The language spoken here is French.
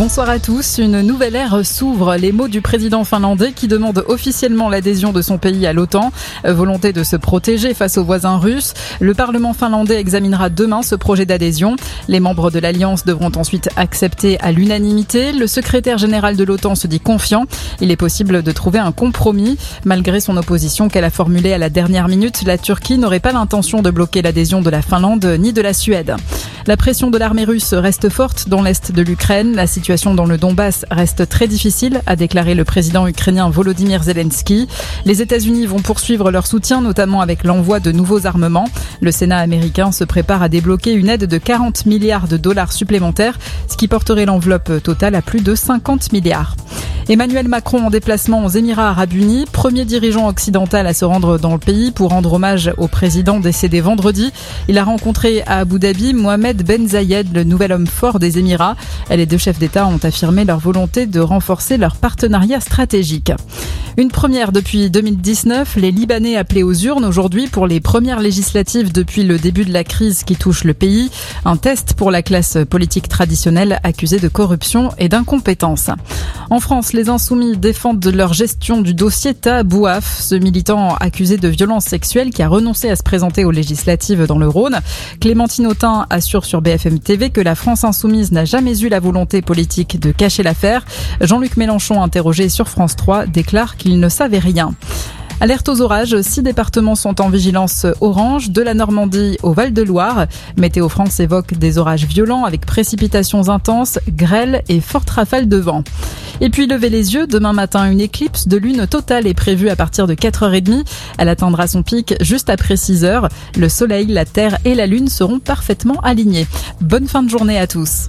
Bonsoir à tous. Une nouvelle ère s'ouvre. Les mots du président finlandais qui demande officiellement l'adhésion de son pays à l'OTAN. Volonté de se protéger face aux voisins russes. Le Parlement finlandais examinera demain ce projet d'adhésion. Les membres de l'Alliance devront ensuite accepter à l'unanimité. Le secrétaire général de l'OTAN se dit confiant. Il est possible de trouver un compromis. Malgré son opposition qu'elle a formulée à la dernière minute, la Turquie n'aurait pas l'intention de bloquer l'adhésion de la Finlande ni de la Suède. La pression de l'armée russe reste forte dans l'est de l'Ukraine. La situation dans le Donbass reste très difficile, a déclaré le président ukrainien Volodymyr Zelensky. Les États-Unis vont poursuivre leur soutien, notamment avec l'envoi de nouveaux armements. Le Sénat américain se prépare à débloquer une aide de 40 milliards de dollars supplémentaires, ce qui porterait l'enveloppe totale à plus de 50 milliards. Emmanuel Macron en déplacement aux Émirats arabes unis, premier dirigeant occidental à se rendre dans le pays pour rendre hommage au président décédé vendredi. Il a rencontré à Abu Dhabi Mohamed Ben Zayed, le nouvel homme fort des Émirats. Les deux chefs d'État ont affirmé leur volonté de renforcer leur partenariat stratégique. Une première depuis 2019, les Libanais appelés aux urnes aujourd'hui pour les premières législatives depuis le début de la crise qui touche le pays. Un test pour la classe politique traditionnelle accusée de corruption et d'incompétence. En France, les insoumis défendent leur gestion du dossier Tabouaf, ce militant accusé de violence sexuelle qui a renoncé à se présenter aux législatives dans le Rhône. Clémentine Autain assure sur BFM TV que la France insoumise n'a jamais eu la volonté politique de cacher l'affaire. Jean-Luc Mélenchon, interrogé sur France 3, déclare qu'il ne savait rien. Alerte aux orages, six départements sont en vigilance orange, de la Normandie au Val-de-Loire. Météo France évoque des orages violents avec précipitations intenses, grêles et fortes rafales de vent. Et puis levez les yeux, demain matin une éclipse de lune totale est prévue à partir de 4h30. Elle atteindra son pic juste après 6h. Le soleil, la terre et la lune seront parfaitement alignés. Bonne fin de journée à tous.